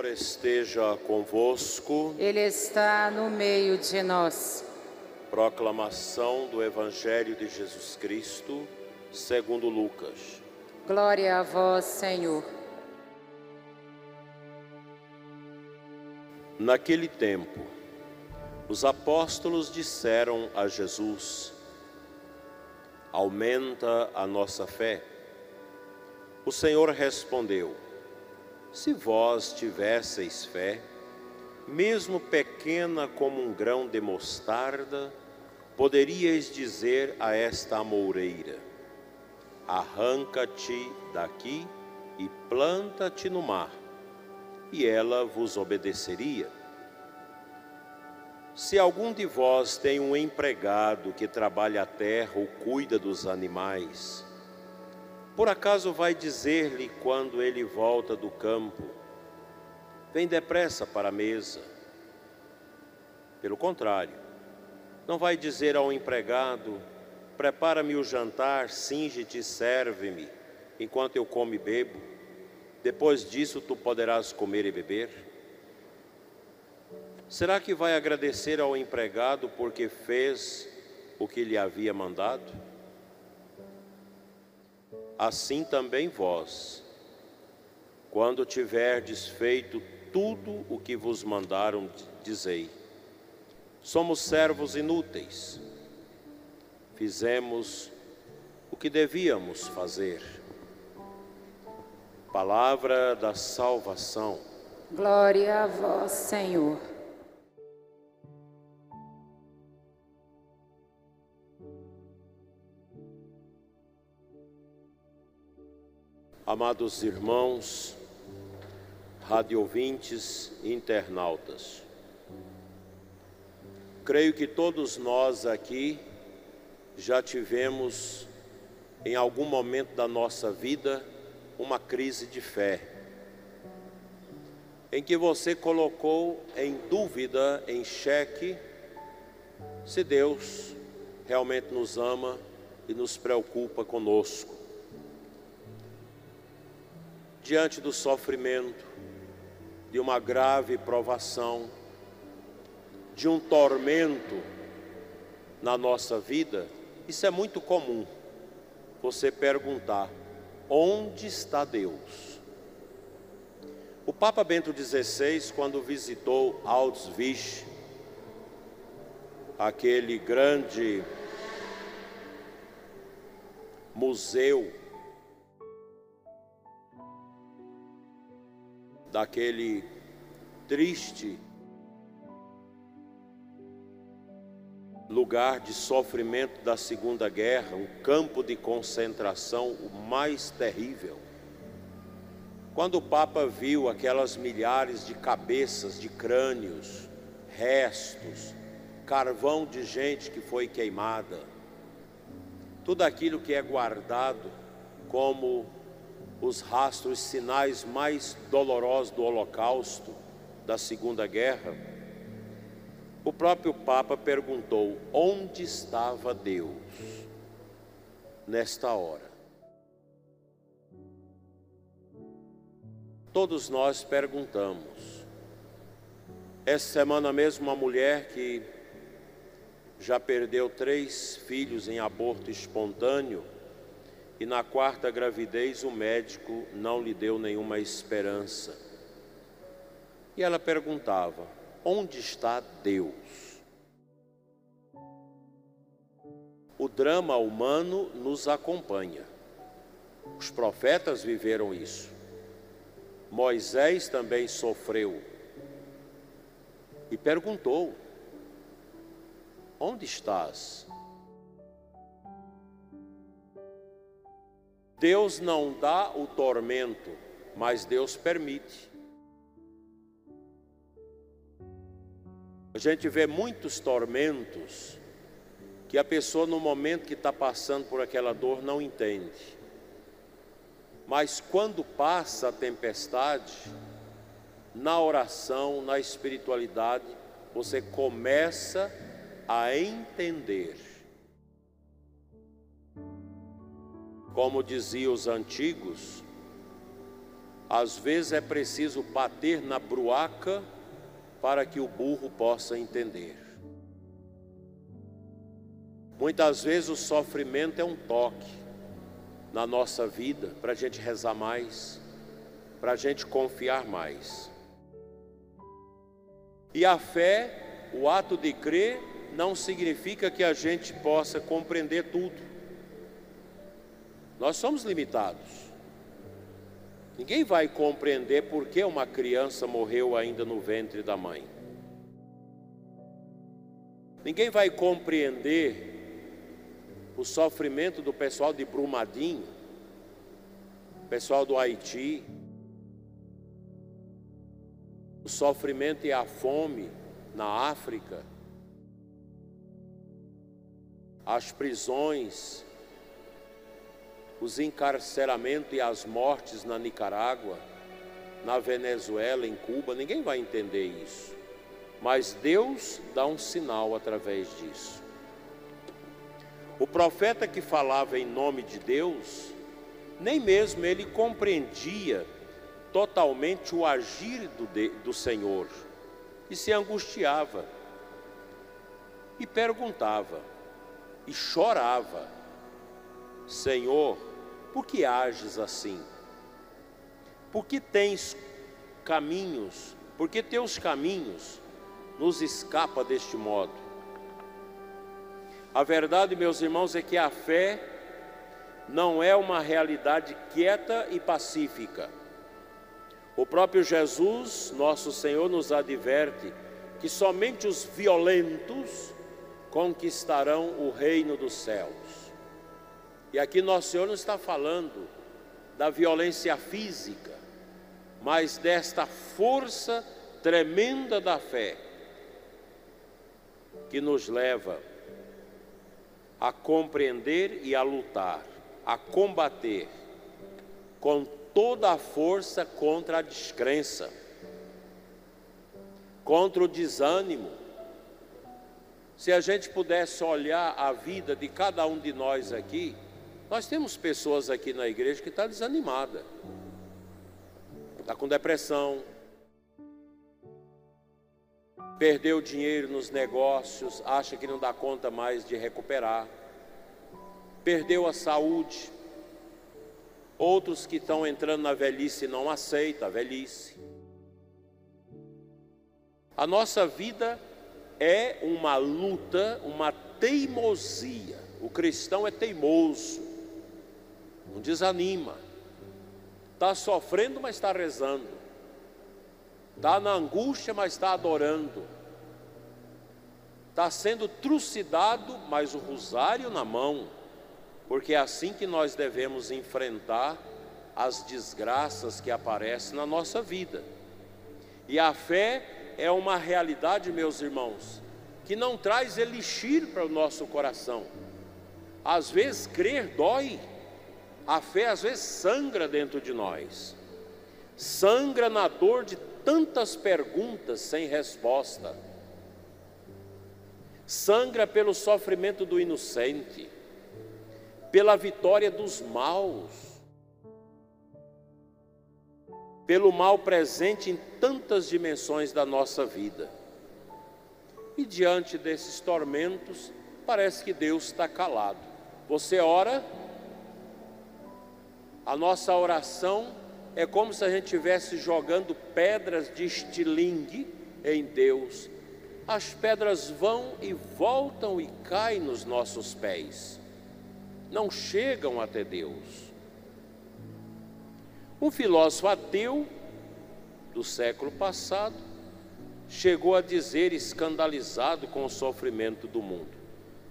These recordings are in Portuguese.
Senhor esteja convosco. Ele está no meio de nós. Proclamação do Evangelho de Jesus Cristo, segundo Lucas. Glória a vós, Senhor. Naquele tempo, os apóstolos disseram a Jesus: Aumenta a nossa fé. O Senhor respondeu: Se vós tivesseis fé, mesmo pequena como um grão de mostarda, poderíeis dizer a esta amoureira: Arranca-te daqui e planta-te no mar, e ela vos obedeceria. Se algum de vós tem um empregado que trabalha a terra ou cuida dos animais, por acaso vai dizer-lhe quando ele volta do campo: Vem depressa para a mesa. Pelo contrário, não vai dizer ao empregado: Prepara-me o jantar, singe-te e serve-me, enquanto eu como e bebo. Depois disso tu poderás comer e beber. Será que vai agradecer ao empregado porque fez o que lhe havia mandado? Assim também vós, quando tiverdes feito tudo o que vos mandaram, dizei: somos servos inúteis, fizemos o que devíamos fazer. Palavra da salvação. Glória a vós, Senhor. Amados irmãos, radiovintes e internautas, creio que todos nós aqui já tivemos, em algum momento da nossa vida, uma crise de fé, em que você colocou em dúvida, em xeque, se Deus realmente nos ama e nos preocupa conosco diante do sofrimento, de uma grave provação, de um tormento na nossa vida, isso é muito comum. Você perguntar: onde está Deus? O Papa Bento XVI, quando visitou Auschwitz, aquele grande museu daquele triste lugar de sofrimento da Segunda Guerra, um campo de concentração o mais terrível. Quando o Papa viu aquelas milhares de cabeças, de crânios, restos, carvão de gente que foi queimada, tudo aquilo que é guardado como os rastros, sinais mais dolorosos do Holocausto, da Segunda Guerra, o próprio Papa perguntou: onde estava Deus nesta hora? Todos nós perguntamos. Essa semana mesmo, uma mulher que já perdeu três filhos em aborto espontâneo, e na quarta gravidez o médico não lhe deu nenhuma esperança. E ela perguntava: onde está Deus? O drama humano nos acompanha. Os profetas viveram isso. Moisés também sofreu. E perguntou: Onde estás? Deus não dá o tormento, mas Deus permite. A gente vê muitos tormentos que a pessoa, no momento que está passando por aquela dor, não entende. Mas quando passa a tempestade, na oração, na espiritualidade, você começa a entender Como diziam os antigos, às vezes é preciso bater na bruaca para que o burro possa entender. Muitas vezes o sofrimento é um toque na nossa vida para a gente rezar mais, para a gente confiar mais. E a fé, o ato de crer, não significa que a gente possa compreender tudo. Nós somos limitados. Ninguém vai compreender por que uma criança morreu ainda no ventre da mãe. Ninguém vai compreender o sofrimento do pessoal de Brumadinho, pessoal do Haiti, o sofrimento e a fome na África, as prisões, os encarceramentos e as mortes na Nicarágua, na Venezuela, em Cuba, ninguém vai entender isso. Mas Deus dá um sinal através disso. O profeta que falava em nome de Deus, nem mesmo ele compreendia totalmente o agir do, de, do Senhor e se angustiava e perguntava e chorava: Senhor, por que ages assim? Por que tens caminhos? Por que teus caminhos nos escapa deste modo? A verdade, meus irmãos, é que a fé não é uma realidade quieta e pacífica. O próprio Jesus, nosso Senhor, nos adverte que somente os violentos conquistarão o reino dos céus. E aqui nosso Senhor não está falando da violência física, mas desta força tremenda da fé que nos leva a compreender e a lutar, a combater com toda a força contra a descrença, contra o desânimo. Se a gente pudesse olhar a vida de cada um de nós aqui, nós temos pessoas aqui na igreja que está desanimada, está com depressão, perdeu dinheiro nos negócios, acha que não dá conta mais de recuperar, perdeu a saúde, outros que estão entrando na velhice não aceitam a velhice. A nossa vida é uma luta, uma teimosia. O cristão é teimoso, não desanima, está sofrendo, mas está rezando. Está na angústia, mas está adorando, está sendo trucidado, mas o rosário na mão, porque é assim que nós devemos enfrentar as desgraças que aparecem na nossa vida. E a fé é uma realidade, meus irmãos, que não traz elixir para o nosso coração. Às vezes crer dói, a fé às vezes sangra dentro de nós, sangra na dor de tantas perguntas sem resposta. Sangra pelo sofrimento do inocente, pela vitória dos maus, pelo mal presente em tantas dimensões da nossa vida. E diante desses tormentos, parece que Deus está calado. Você ora, a nossa oração é como se a gente estivesse jogando pedras de estilingue em Deus. As pedras vão e voltam e caem nos nossos pés, não chegam até Deus. Um filósofo ateu do século passado chegou a dizer, escandalizado com o sofrimento do mundo: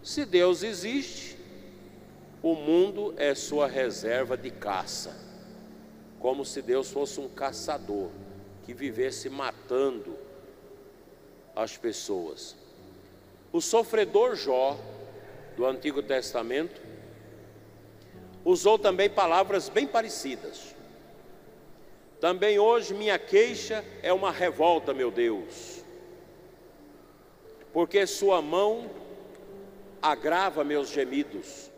se Deus existe, o mundo é sua reserva de caça como se Deus fosse um caçador que vivesse matando as pessoas. O sofredor Jó, do Antigo Testamento, usou também palavras bem parecidas. Também hoje minha queixa é uma revolta, meu Deus, porque Sua mão agrava meus gemidos.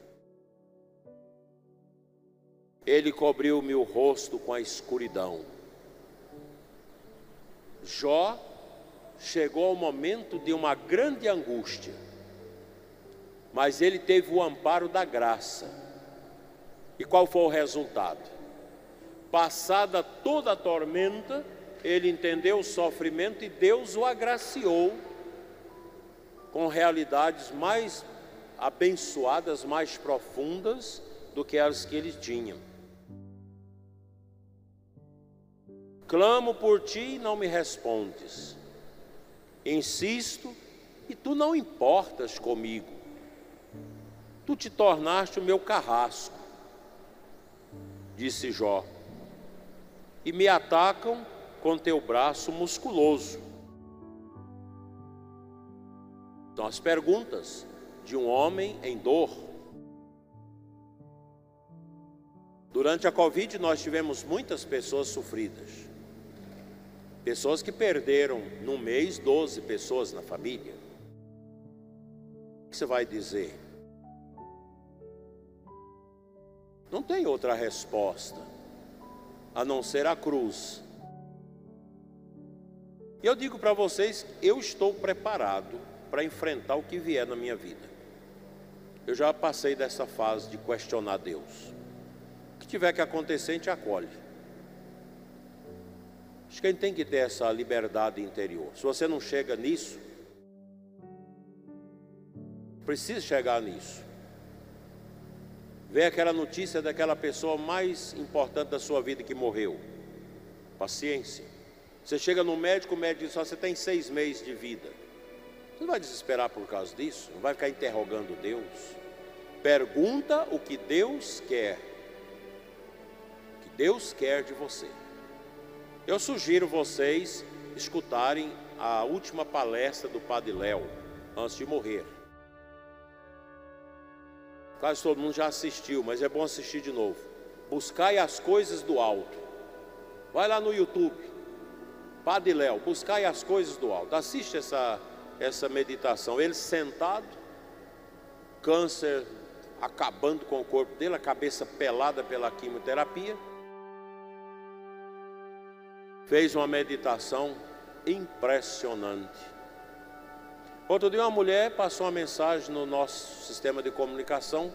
Ele cobriu-me o rosto com a escuridão. Jó chegou ao momento de uma grande angústia, mas ele teve o amparo da graça. E qual foi o resultado? Passada toda a tormenta, ele entendeu o sofrimento e Deus o agraciou com realidades mais abençoadas, mais profundas do que as que ele tinha. Clamo por ti e não me respondes. Insisto e tu não importas comigo. Tu te tornaste o meu carrasco, disse Jó, e me atacam com teu braço musculoso. Então, as perguntas de um homem em dor. Durante a Covid, nós tivemos muitas pessoas sofridas. Pessoas que perderam num mês 12 pessoas na família. O que você vai dizer? Não tem outra resposta a não ser a cruz. E eu digo para vocês, eu estou preparado para enfrentar o que vier na minha vida. Eu já passei dessa fase de questionar Deus. O que tiver que acontecer, a gente acolhe. Acho que a gente tem que ter essa liberdade interior. Se você não chega nisso, precisa chegar nisso. Vê aquela notícia daquela pessoa mais importante da sua vida que morreu. Paciência. Você chega no médico, o médico diz: só você tem seis meses de vida. Você não vai desesperar por causa disso, não vai ficar interrogando Deus. Pergunta o que Deus quer. O que Deus quer de você. Eu sugiro vocês escutarem a última palestra do Padre Léo antes de morrer. Quase todo mundo já assistiu, mas é bom assistir de novo. Buscai as coisas do alto. Vai lá no YouTube. Padre Léo, buscai as coisas do alto. Assiste essa, essa meditação. Ele sentado, câncer acabando com o corpo dele, a cabeça pelada pela quimioterapia. Fez uma meditação impressionante. Outro dia, uma mulher passou uma mensagem no nosso sistema de comunicação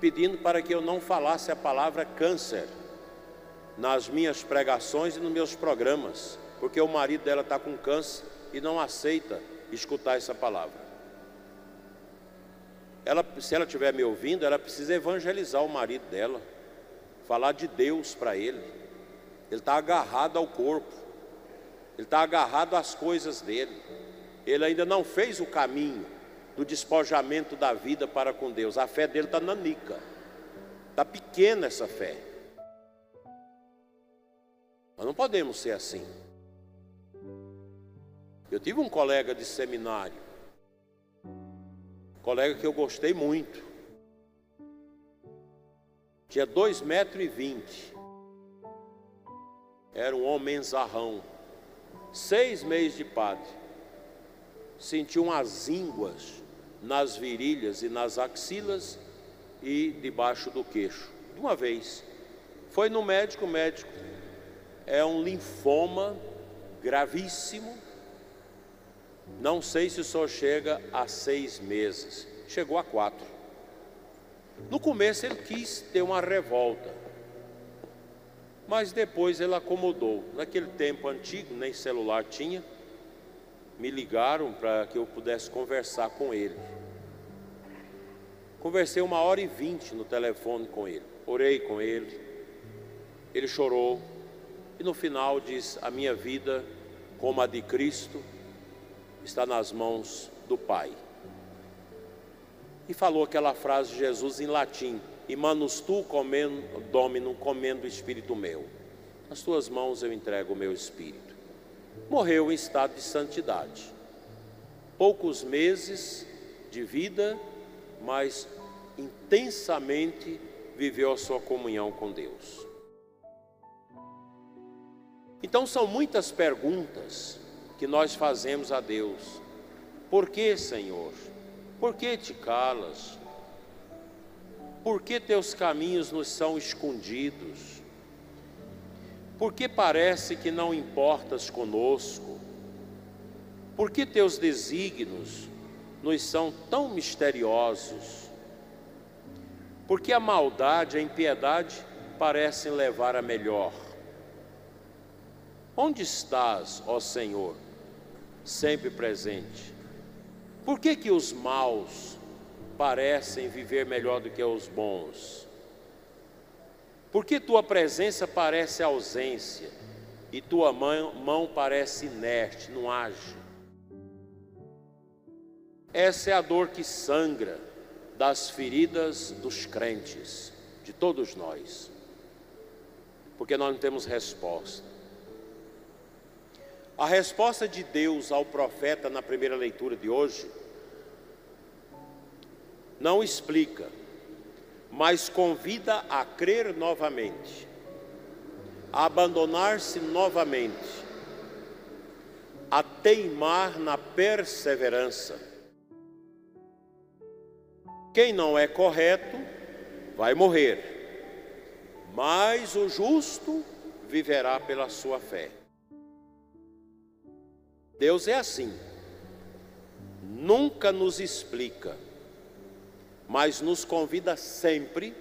pedindo para que eu não falasse a palavra câncer nas minhas pregações e nos meus programas, porque o marido dela está com câncer e não aceita escutar essa palavra. Ela, se ela estiver me ouvindo, ela precisa evangelizar o marido dela, falar de Deus para ele. Ele está agarrado ao corpo, ele está agarrado às coisas dele ele ainda não fez o caminho do despojamento da vida para com Deus. A fé dele está nanica, está pequena essa fé. Nós não podemos ser assim. Eu tive um colega de seminário, colega que eu gostei muito. Tinha dois metros e vinte. Era um homem zarrão. Seis meses de padre sentiu umas ínguas nas virilhas e nas axilas e debaixo do queixo. De uma vez. Foi no médico, médico é um linfoma gravíssimo. Não sei se só chega a seis meses. Chegou a quatro. No começo ele quis ter uma revolta. Mas depois ele acomodou. Naquele tempo antigo, nem celular tinha me ligaram para que eu pudesse conversar com ele. Conversei uma hora e vinte no telefone com ele, orei com ele, ele chorou e no final diz: A minha vida, como a de Cristo, está nas mãos do Pai. E falou aquela frase de Jesus em latim: Imanus tu comendo, domino, comendo o espírito meu. Nas tuas mãos eu entrego o meu espírito morreu em estado de santidade. Poucos meses de vida, mas intensamente viveu a sua comunhão com Deus. Então são muitas perguntas que nós fazemos a Deus. Por que, Senhor? Por que te calas? Por que teus caminhos nos são escondidos? Porque parece que não importas conosco? Por que teus desígnios nos são tão misteriosos? Porque a maldade a impiedade parecem levar a melhor. Onde estás, ó Senhor, sempre presente? Por que que os maus parecem viver melhor do que os bons? Por que tua presença parece ausência e tua mão, mão parece inerte, não age? Essa é a dor que sangra das feridas dos crentes, de todos nós, porque nós não temos resposta. A resposta de Deus ao profeta na primeira leitura de hoje não explica, mas convida a crer novamente, a abandonar-se novamente, a teimar na perseverança. Quem não é correto vai morrer, mas o justo viverá pela sua fé. Deus é assim, nunca nos explica, mas nos convida sempre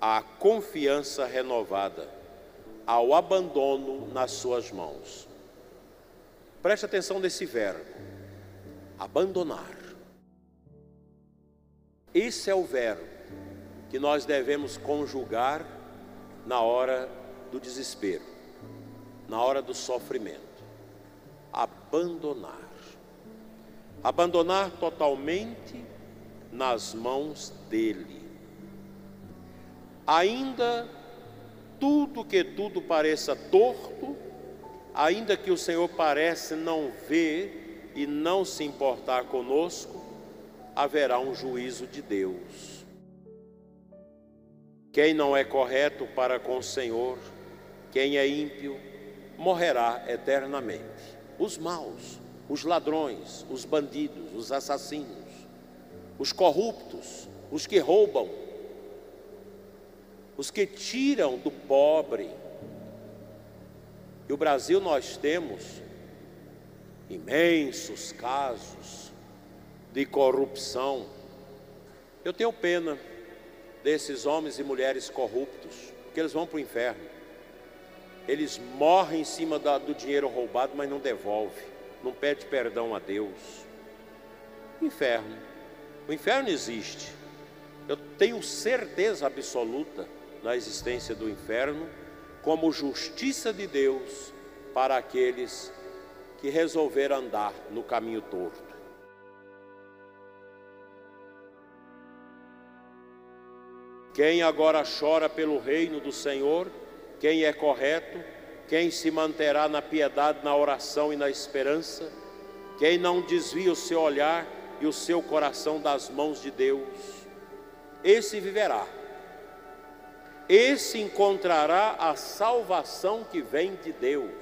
à confiança renovada, ao abandono nas Suas mãos. Preste atenção nesse verbo, abandonar. Esse é o verbo que nós devemos conjugar na hora do desespero, na hora do sofrimento abandonar. Abandonar totalmente nas mãos dele. Ainda tudo que tudo pareça torto, ainda que o Senhor parece não ver e não se importar conosco, haverá um juízo de Deus. Quem não é correto para com o Senhor, quem é ímpio, morrerá eternamente os maus, os ladrões, os bandidos, os assassinos, os corruptos, os que roubam, os que tiram do pobre. E o Brasil nós temos imensos casos de corrupção. Eu tenho pena desses homens e mulheres corruptos, porque eles vão para o inferno. Eles morrem em cima do dinheiro roubado, mas não devolve, não pede perdão a Deus. Inferno. O inferno existe. Eu tenho certeza absoluta na existência do inferno como justiça de Deus para aqueles que resolveram andar no caminho torto. Quem agora chora pelo reino do Senhor, quem é correto, quem se manterá na piedade, na oração e na esperança, quem não desvia o seu olhar e o seu coração das mãos de Deus, esse viverá. Esse encontrará a salvação que vem de Deus.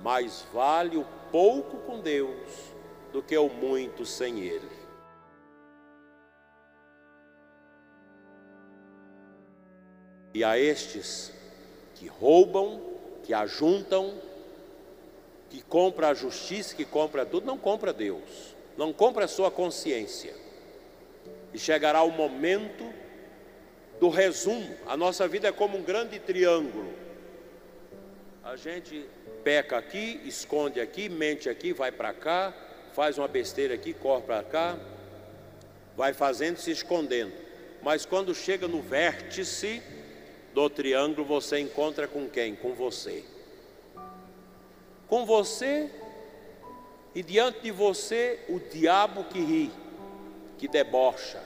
Mais vale o pouco com Deus do que o muito sem Ele. E a estes que roubam, que ajuntam, compra a justiça, que compra tudo, não compra Deus, não compra a sua consciência. E chegará o momento do resumo. A nossa vida é como um grande triângulo. A gente peca aqui, esconde aqui, mente aqui, vai para cá, faz uma besteira aqui, corre para cá, vai fazendo, se escondendo. Mas quando chega no vértice, do triângulo você encontra com quem? Com você. Com você e diante de você o diabo que ri, que debocha,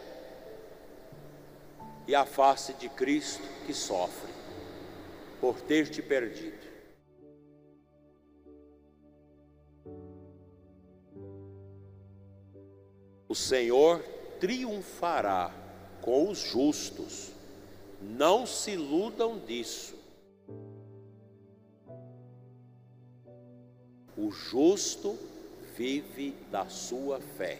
e a face de Cristo que sofre por ter te perdido. O Senhor triunfará com os justos não se iludam disso. O justo vive da sua fé.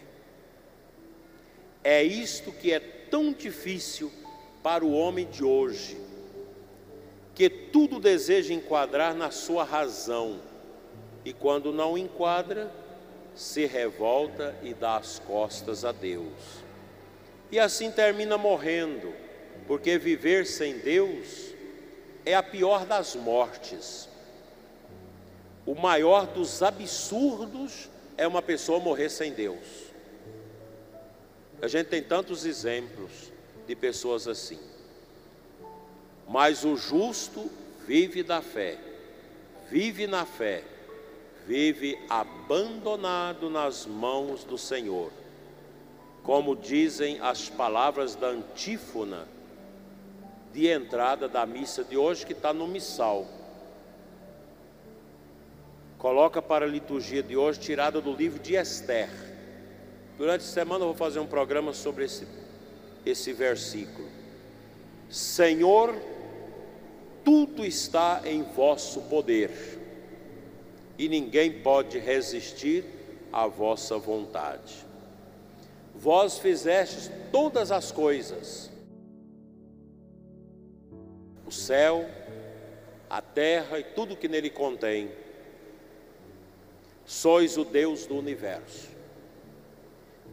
É isto que é tão difícil para o homem de hoje, que tudo deseja enquadrar na sua razão, e quando não enquadra, se revolta e dá as costas a Deus. E assim termina morrendo, porque viver sem Deus é a pior das mortes. O maior dos absurdos é uma pessoa morrer sem Deus. A gente tem tantos exemplos de pessoas assim. Mas o justo vive da fé, vive na fé, vive abandonado nas mãos do Senhor. Como dizem as palavras da antífona de entrada da missa de hoje, que está no missal. Coloca para a liturgia de hoje, tirada do livro de Esther. Durante a semana eu vou fazer um programa sobre esse, esse versículo. Senhor, tudo está em vosso poder, e ninguém pode resistir à vossa vontade. Vós fizestes todas as coisas, o céu, a terra e tudo que nele contém. Sois o Deus do universo.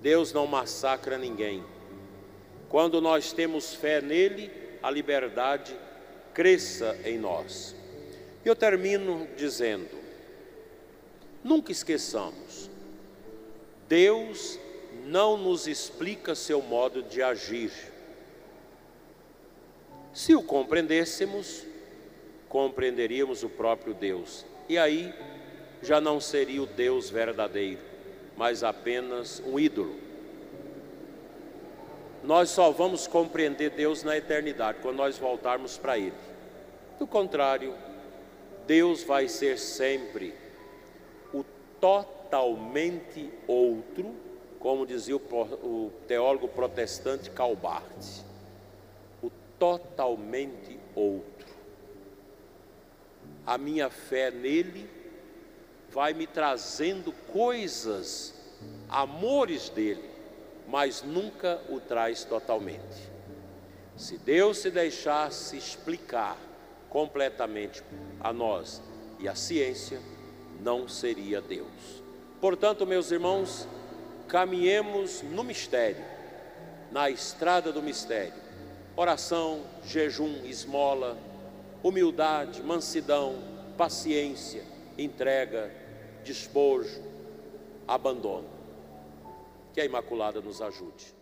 Deus não massacra ninguém. Quando nós temos fé nele, a liberdade cresça em nós. Eu termino dizendo: nunca esqueçamos, Deus não nos explica seu modo de agir. Se o compreendêssemos, compreenderíamos o próprio Deus, e aí já não seria o Deus verdadeiro, mas apenas um ídolo. Nós só vamos compreender Deus na eternidade, quando nós voltarmos para Ele. Do contrário, Deus vai ser sempre o totalmente outro, como dizia o, teólogo protestante Calbart. O totalmente outro. A minha fé nele vai me trazendo coisas, amores dele, mas nunca o traz totalmente. Se Deus se deixasse explicar completamente a nós e a ciência, não seria Deus. Portanto, meus irmãos, caminhemos no mistério, na estrada do mistério. Oração, jejum, esmola, humildade, mansidão, paciência, entrega, despojo, abandono. Que a Imaculada nos ajude.